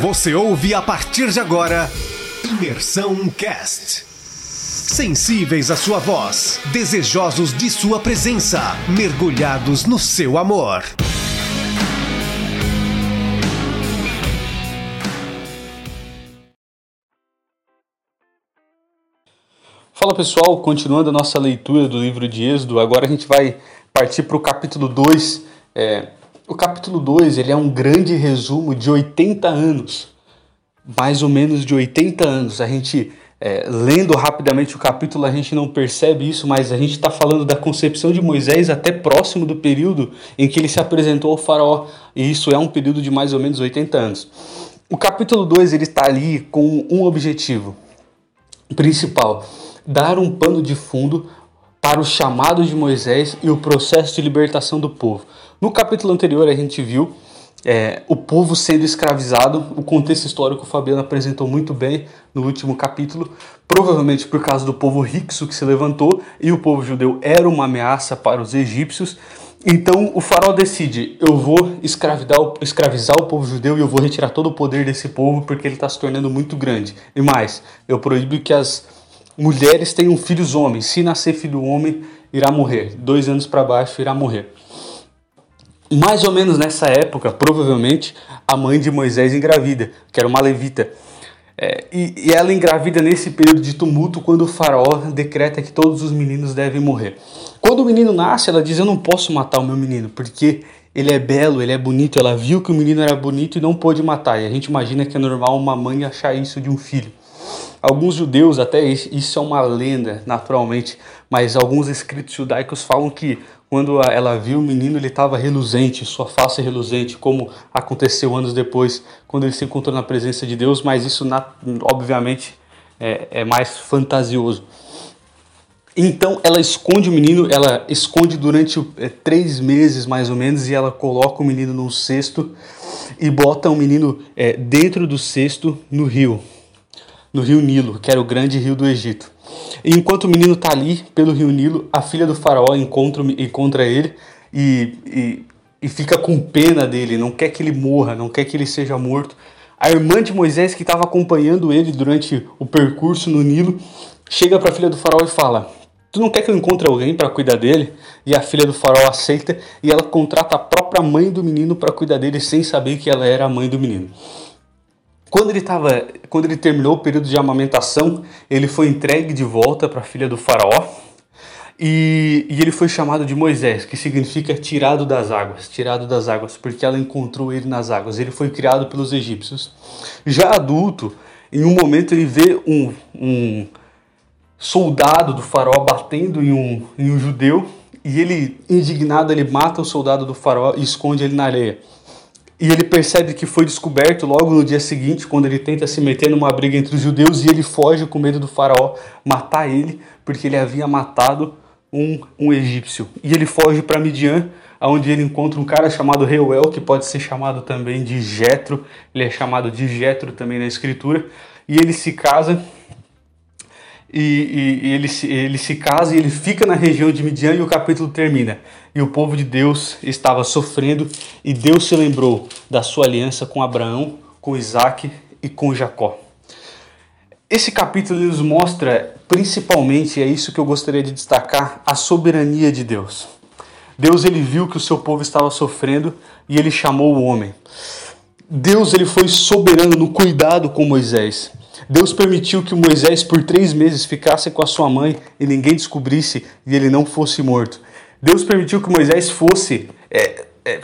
Você ouve a partir de agora Imersão Cast. Sensíveis à sua voz, desejosos de sua presença, mergulhados no seu amor. Fala pessoal, continuando a nossa leitura do livro de Êxodo, agora a gente vai partir para o capítulo 2. É, o capítulo 2 ele é um grande resumo de 80 anos, mais ou menos de 80 anos. A gente, é, lendo rapidamente o capítulo, a gente não percebe isso, mas a gente está falando da concepção de Moisés até próximo do período em que ele se apresentou ao faraó, e isso é um período de mais ou menos 80 anos. O capítulo 2 ele está ali com um objetivo principal dar um pano de fundo para o chamado de Moisés e o processo de libertação do povo. No capítulo anterior, a gente viu é, o povo sendo escravizado. O contexto histórico o Fabiano apresentou muito bem no último capítulo, provavelmente por causa do povo rixo que se levantou e o povo judeu era uma ameaça para os egípcios. Então o faraó decide: eu vou escravizar o povo judeu e eu vou retirar todo o poder desse povo porque ele está se tornando muito grande. E mais, eu proíbo que as mulheres tenham filhos homens. Se nascer filho homem, irá morrer. Dois anos para baixo, irá morrer. Mais ou menos nessa época, provavelmente, a mãe de Moisés engravida, que era uma levita. É, e, e, ela engravida nesse período de tumulto quando o faraó decreta que todos os meninos devem morrer. Quando o menino nasce, ela diz: Eu não posso matar o meu menino, porque ele é belo, ele é bonito. Ela viu que o menino era bonito e não pôde matar. E a gente imagina que é normal uma mãe achar isso de um filho. Alguns judeus, até isso é uma lenda, naturalmente, mas alguns escritos judaicos falam que quando ela viu o menino, ele estava reluzente, sua face reluzente, como aconteceu anos depois, quando ele se encontrou na presença de Deus, mas isso, obviamente, é, é mais fantasioso. Então ela esconde o menino, ela esconde durante é, três meses mais ou menos, e ela coloca o menino num cesto e bota o menino é, dentro do cesto no rio no rio Nilo, que era o grande rio do Egito. E enquanto o menino está ali pelo rio Nilo, a filha do faraó encontra, encontra ele e, e, e fica com pena dele, não quer que ele morra, não quer que ele seja morto. A irmã de Moisés, que estava acompanhando ele durante o percurso no Nilo, chega para a filha do faraó e fala: Tu não quer que eu encontre alguém para cuidar dele? E a filha do faraó aceita e ela contrata a própria mãe do menino para cuidar dele sem saber que ela era a mãe do menino. Quando ele, tava, quando ele terminou o período de amamentação, ele foi entregue de volta para a filha do faraó e, e, ele foi chamado de Moisés, que significa tirado das águas, tirado das águas, porque ela encontrou ele nas águas. Ele foi criado pelos egípcios. Já adulto, em um momento ele vê um, um soldado do faraó batendo em um, em um judeu e ele, indignado, ele mata o soldado do faraó e esconde ele na areia. E ele percebe que foi descoberto logo no dia seguinte, quando ele tenta se meter numa briga entre os judeus e ele foge com medo do faraó matar ele, porque ele havia matado um, um egípcio. E ele foge para Midian, onde ele encontra um cara chamado Reuel, que pode ser chamado também de Jetro, ele é chamado de Jetro também na escritura, e ele se casa e, e, e, ele, se, ele se casa e ele fica na região de Midian e o capítulo termina. E o povo de Deus estava sofrendo e Deus se lembrou da sua aliança com Abraão, com Isaac e com Jacó. Esse capítulo nos mostra principalmente, é isso que eu gostaria de destacar, a soberania de Deus. Deus ele viu que o seu povo estava sofrendo e ele chamou o homem. Deus ele foi soberano no cuidado com Moisés. Deus permitiu que Moisés por três meses ficasse com a sua mãe e ninguém descobrisse e ele não fosse morto. Deus permitiu que Moisés fosse é, é,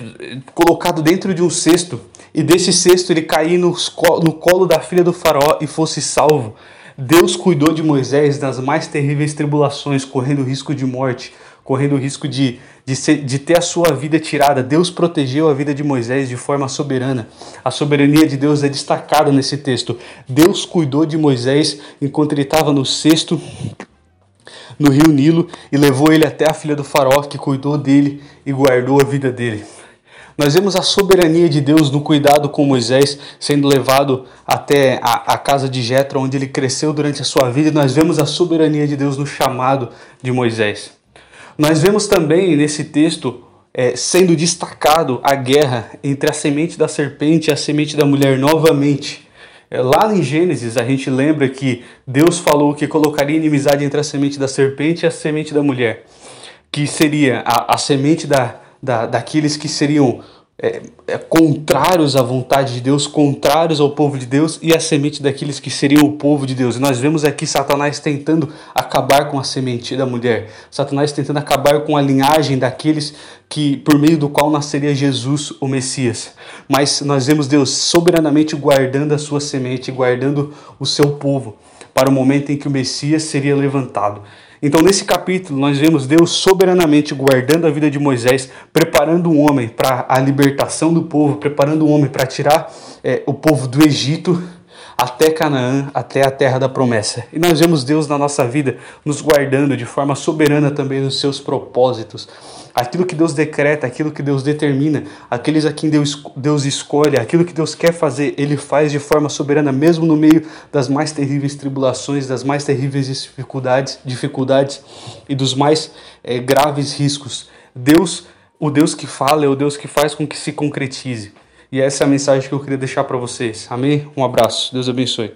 colocado dentro de um cesto e desse cesto ele cair no, no colo da filha do faraó e fosse salvo. Deus cuidou de Moisés das mais terríveis tribulações, correndo risco de morte, correndo risco de, de, ser, de ter a sua vida tirada. Deus protegeu a vida de Moisés de forma soberana. A soberania de Deus é destacada nesse texto. Deus cuidou de Moisés enquanto ele estava no cesto no rio Nilo e levou ele até a filha do faraó que cuidou dele e guardou a vida dele. Nós vemos a soberania de Deus no cuidado com Moisés sendo levado até a, a casa de Jetro, onde ele cresceu durante a sua vida, e nós vemos a soberania de Deus no chamado de Moisés. Nós vemos também nesse texto é, sendo destacado a guerra entre a semente da serpente e a semente da mulher novamente. É, lá em Gênesis, a gente lembra que Deus falou que colocaria inimizade entre a semente da serpente e a semente da mulher, que seria a, a semente da, da, daqueles que seriam é, é, contrários à vontade de Deus, contrários ao povo de Deus e a semente daqueles que seriam o povo de Deus. E nós vemos aqui Satanás tentando acabar com a semente da mulher, Satanás tentando acabar com a linhagem daqueles que por meio do qual nasceria Jesus, o Messias. Mas nós vemos Deus soberanamente guardando a sua semente, guardando o seu povo para o momento em que o Messias seria levantado. Então, nesse capítulo, nós vemos Deus soberanamente guardando a vida de Moisés, preparando um homem para a libertação do povo, preparando um homem para tirar é, o povo do Egito até Canaã, até a terra da promessa. E nós vemos Deus na nossa vida nos guardando de forma soberana também nos seus propósitos aquilo que Deus decreta, aquilo que Deus determina, aqueles a quem Deus, Deus escolhe, aquilo que Deus quer fazer, Ele faz de forma soberana, mesmo no meio das mais terríveis tribulações, das mais terríveis dificuldades, dificuldades e dos mais é, graves riscos. Deus, o Deus que fala, é o Deus que faz com que se concretize. E essa é a mensagem que eu queria deixar para vocês. Amém? Um abraço. Deus abençoe.